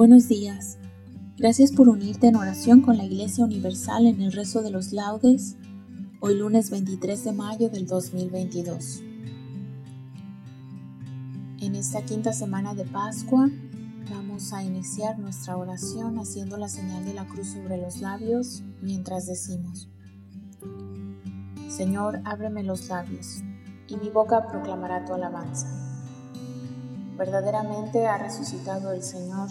Buenos días. Gracias por unirte en oración con la Iglesia Universal en el rezo de los laudes, hoy lunes 23 de mayo del 2022. En esta quinta semana de Pascua vamos a iniciar nuestra oración haciendo la señal de la cruz sobre los labios mientras decimos, Señor, ábreme los labios, y mi boca proclamará tu alabanza. Verdaderamente ha resucitado el Señor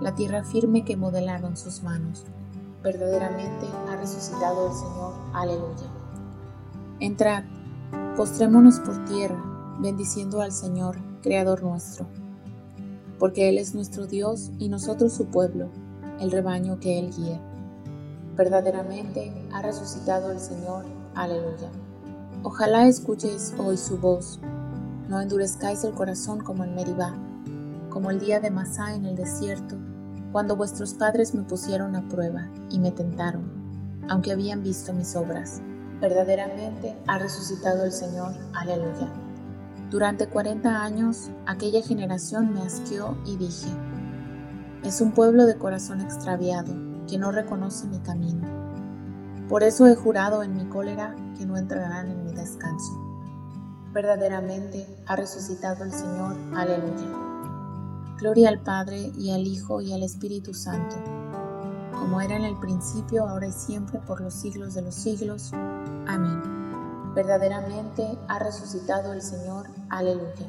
la tierra firme que modelaron sus manos. Verdaderamente ha resucitado el Señor. Aleluya. Entrad, postrémonos por tierra, bendiciendo al Señor, Creador nuestro, porque Él es nuestro Dios y nosotros su pueblo, el rebaño que Él guía. Verdaderamente ha resucitado el Señor. Aleluya. Ojalá escuchéis hoy su voz. No endurezcáis el corazón como en Meribá, como el día de Masá en el desierto, cuando vuestros padres me pusieron a prueba y me tentaron, aunque habían visto mis obras. Verdaderamente ha resucitado el Señor. Aleluya. Durante cuarenta años aquella generación me asqueó y dije, es un pueblo de corazón extraviado que no reconoce mi camino. Por eso he jurado en mi cólera que no entrarán en mi descanso. Verdaderamente ha resucitado el Señor. Aleluya. Gloria al Padre y al Hijo y al Espíritu Santo, como era en el principio, ahora y siempre, por los siglos de los siglos. Amén. Verdaderamente ha resucitado el Señor. Aleluya.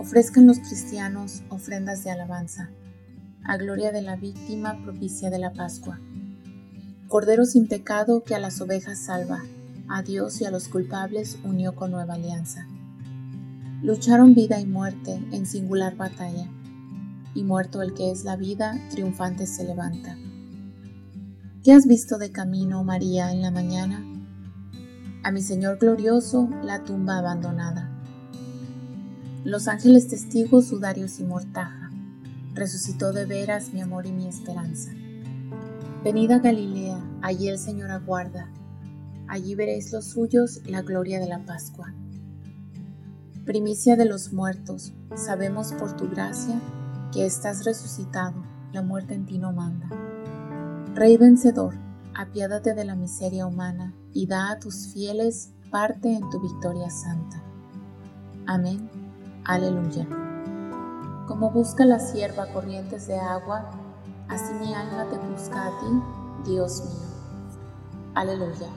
Ofrezcan los cristianos ofrendas de alabanza, a gloria de la víctima propicia de la Pascua. Cordero sin pecado que a las ovejas salva, a Dios y a los culpables unió con nueva alianza. Lucharon vida y muerte en singular batalla, y muerto el que es la vida, triunfante se levanta. ¿Qué has visto de camino, María, en la mañana? A mi Señor glorioso, la tumba abandonada. Los ángeles testigos, sudarios y mortaja. Resucitó de veras mi amor y mi esperanza. Venid a Galilea, allí el Señor aguarda. Allí veréis los suyos la gloria de la Pascua primicia de los muertos, sabemos por tu gracia que estás resucitado, la muerte en ti no manda. Rey vencedor, apiádate de la miseria humana y da a tus fieles parte en tu victoria santa. Amén. Aleluya. Como busca la sierva corrientes de agua, así mi alma te busca a ti, Dios mío. Aleluya.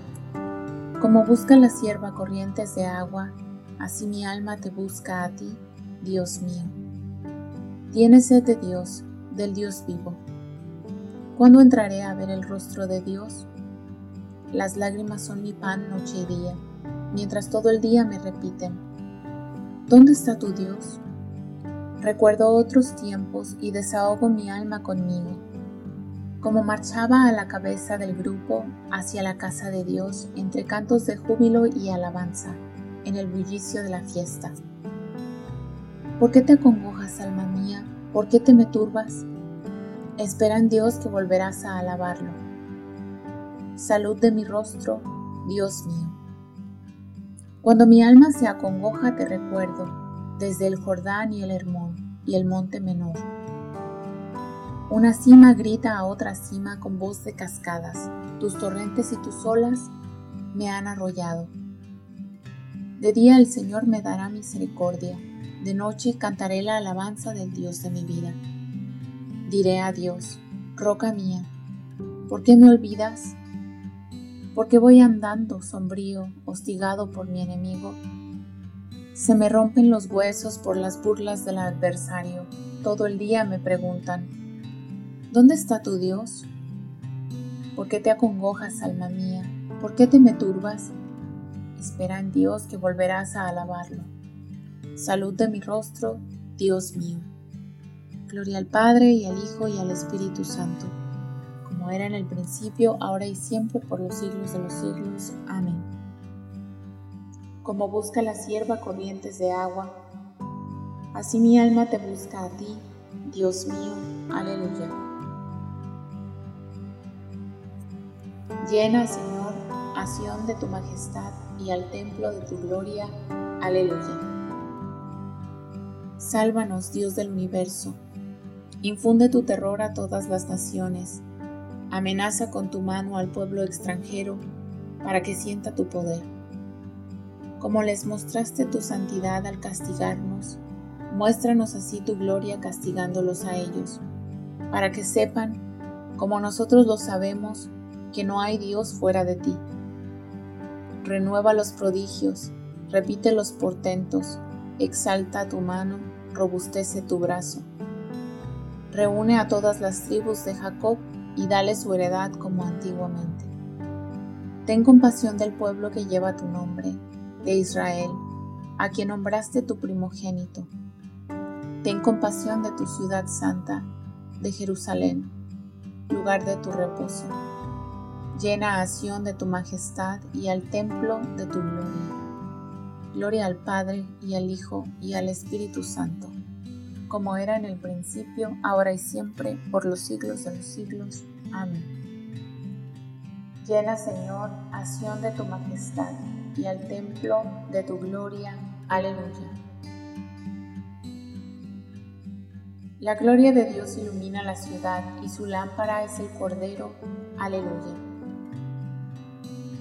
Como busca la sierva corrientes de agua, Así mi alma te busca a ti, Dios mío. Tiene sed de Dios, del Dios vivo. ¿Cuándo entraré a ver el rostro de Dios? Las lágrimas son mi pan noche y día, mientras todo el día me repiten, ¿dónde está tu Dios? Recuerdo otros tiempos y desahogo mi alma conmigo, como marchaba a la cabeza del grupo hacia la casa de Dios entre cantos de júbilo y alabanza, en el bullicio de la fiesta. ¿Por qué te acongojas, alma mía? ¿Por qué te me turbas? Espera en Dios que volverás a alabarlo. Salud de mi rostro, Dios mío. Cuando mi alma se acongoja te recuerdo, desde el Jordán y el Hermón y el monte menor. Una cima grita a otra cima con voz de cascadas, tus torrentes y tus olas me han arrollado. De día el Señor me dará misericordia, de noche cantaré la alabanza del Dios de mi vida. Diré a Dios, roca mía, ¿por qué me olvidas? ¿Por qué voy andando sombrío, hostigado por mi enemigo? Se me rompen los huesos por las burlas del adversario. Todo el día me preguntan, ¿dónde está tu Dios? ¿Por qué te acongojas, alma mía? ¿Por qué te me turbas? Espera en Dios que volverás a alabarlo. Salud de mi rostro, Dios mío. Gloria al Padre y al Hijo y al Espíritu Santo, como era en el principio, ahora y siempre, por los siglos de los siglos. Amén. Como busca la sierva corrientes de agua, así mi alma te busca a ti, Dios mío. Aleluya. Llena, Señor, a de tu majestad y al templo de tu gloria. Aleluya. Sálvanos, Dios del universo Infunde tu terror a todas las naciones. Amenaza con tu mano al pueblo extranjero para que sienta tu poder. Como les mostraste tu santidad al castigarnos, muéstranos así tu gloria castigándolos a ellos, para que sepan, como nosotros lo sabemos, que no hay Dios fuera de ti. Renueva los prodigios, repite los portentos, exalta tu mano, robustece tu brazo reúne a todas las tribus de Jacob y dale su heredad como antiguamente. Ten compasión del pueblo que lleva tu nombre, de Israel, a quien nombraste tu primogénito. Ten compasión de tu ciudad santa, de Jerusalén, lugar de tu reposo. Llena a Sión de tu majestad y al templo de tu gloria. Gloria al Padre y al Hijo y al Espíritu Santo como era en el principio, ahora y siempre, por los siglos de los siglos. Amén. Llena, Señor, acción de tu majestad y al templo de tu gloria. Aleluya. La gloria de Dios ilumina la ciudad y su lámpara es el Cordero. Aleluya.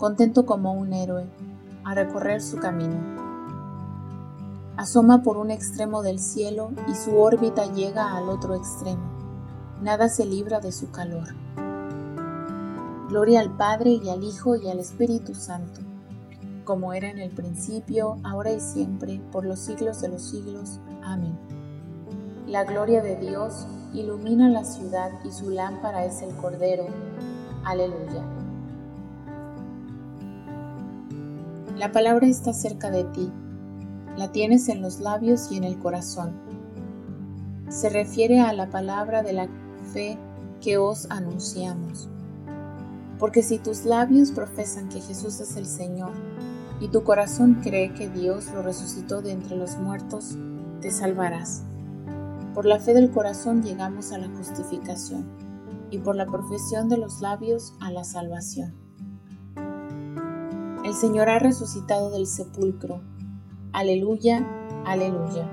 contento como un héroe, a recorrer su camino asoma por un extremo del cielo y su órbita llega al otro extremo. Nada se libra de su calor. Gloria al Padre y al Hijo y al Espíritu Santo, como era en el principio, ahora y siempre, por los siglos de los siglos. Amén. La gloria de Dios ilumina la ciudad y su lámpara es el Cordero. Aleluya. La palabra está cerca de ti la tienes en los labios y en el corazón. Se refiere a la palabra de la fe que os anunciamos. Porque si tus labios profesan que Jesús es el Señor y tu corazón cree que Dios lo resucitó de entre los muertos, te salvarás. Por la fe del corazón llegamos a la justificación y por la profesión de los labios a la salvación. El Señor ha resucitado del sepulcro Aleluya, aleluya.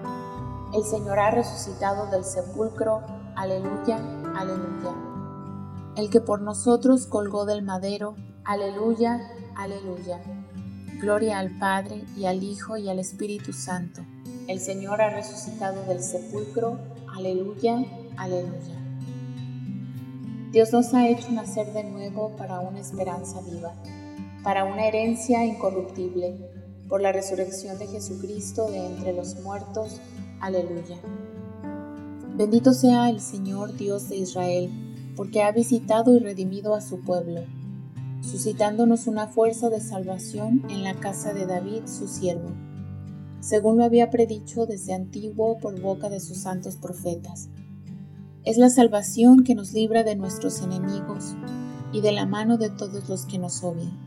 El Señor ha resucitado del sepulcro. Aleluya, aleluya. el que por nosotros colgó del madero. Aleluya, aleluya. Gloria al Padre y al Hijo y al Espíritu Santo. El Señor ha resucitado del sepulcro. Aleluya, aleluya. Dios nos ha hecho nacer de nuevo para una esperanza viva, para una herencia incorruptible, por la resurrección de Jesucristo de entre los muertos. Aleluya. Bendito sea el Señor Dios de Israel porque ha visitado y redimido a su pueblo, suscitándonos una fuerza de salvación en la casa de David, su siervo, según lo había predicho desde antiguo por boca de sus santos profetas. Es la salvación que nos libra de nuestros enemigos y de la mano de todos los que nos odian,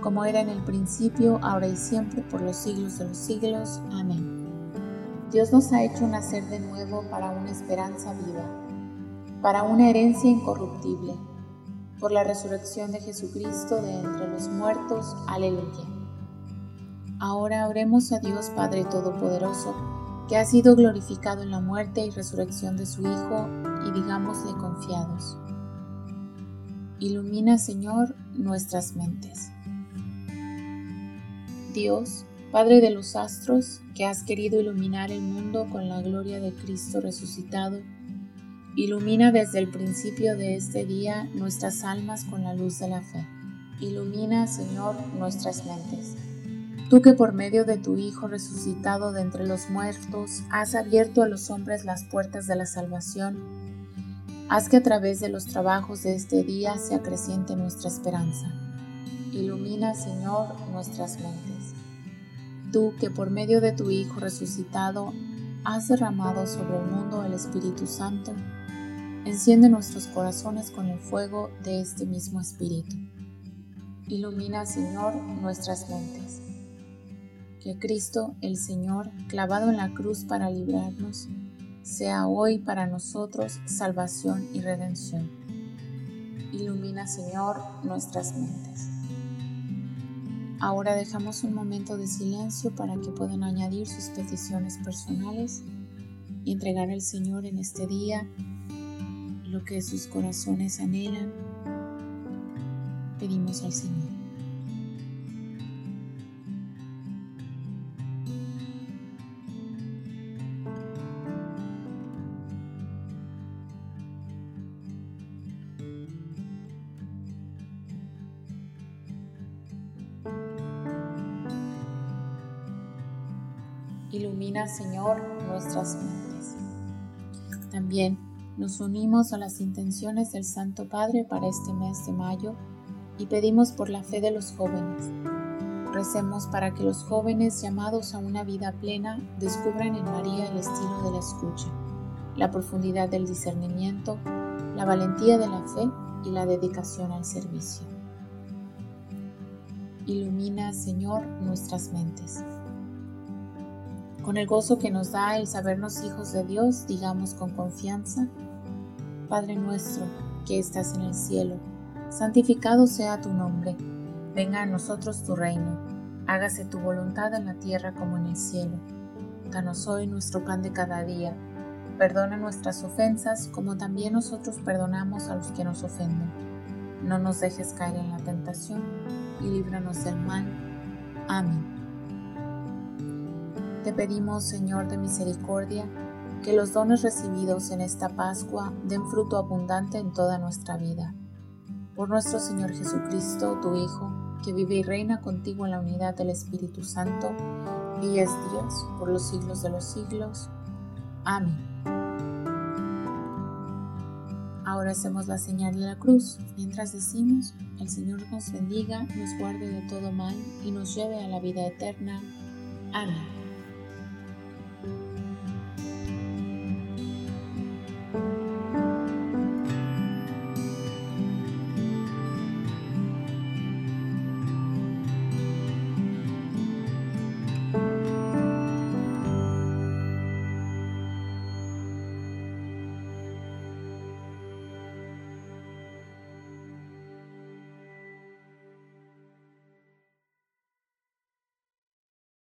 como era en el principio, ahora y siempre, por los siglos de los siglos. Amén. Dios nos ha hecho nacer de nuevo para una esperanza viva, para una herencia incorruptible por la resurrección de Jesucristo de entre los muertos. Aleluya. Ahora oremos a Dios Padre Todopoderoso, que ha sido glorificado en la muerte y resurrección de su Hijo, y digámosle confiados. Ilumina, Señor, nuestras mentes. Dios, Padre de los astros, que has querido iluminar el mundo con la gloria de Cristo resucitado, Ilumina desde el principio de este día nuestras almas con la luz de la fe. Ilumina, Señor, nuestras mentes. Tú que por medio de tu Hijo resucitado de entre los muertos has abierto a los hombres las puertas de la salvación, haz que a través de los trabajos de este día se acreciente nuestra esperanza. Ilumina, Señor, nuestras mentes. Tú que por medio de tu Hijo resucitado has derramado sobre el mundo el Espíritu Santo, Enciende nuestros corazones con el fuego de este mismo Espíritu. Ilumina, Señor, nuestras mentes. Que Cristo, el Señor, clavado en la cruz para librarnos, sea hoy para nosotros salvación y redención. Ilumina, Señor, nuestras mentes. Ahora dejamos un momento de silencio para que puedan añadir sus peticiones personales y entregar al Señor en este día lo que sus corazones anhelan, pedimos al Señor. Señor, nuestras mentes. También nos unimos a las intenciones del Santo Padre para este mes de mayo y pedimos por la fe de los jóvenes. Recemos para que los jóvenes llamados a una vida plena descubran en María el estilo de la escucha, la profundidad del discernimiento, la valentía de la fe y la dedicación al servicio. Ilumina, Señor, nuestras mentes. Con el gozo que nos da el sabernos hijos de Dios, digamos con confianza, Padre nuestro, que estás en el cielo, santificado sea tu nombre, venga a nosotros tu reino, hágase tu voluntad en la tierra como en el cielo. Danos hoy nuestro pan de cada día, perdona nuestras ofensas como también nosotros perdonamos a los que nos ofenden. No nos dejes caer en la tentación y líbranos del mal. Amén. Te pedimos, Señor de misericordia, que los dones recibidos en esta Pascua den fruto abundante en toda nuestra vida. Por nuestro Señor Jesucristo, tu Hijo, que vive y reina contigo en la unidad del Espíritu Santo, y es Dios por los siglos de los siglos. Amén. Ahora hacemos la señal de la cruz, mientras decimos, el Señor nos bendiga, nos guarde de todo mal y nos lleve a la vida eterna. Amén.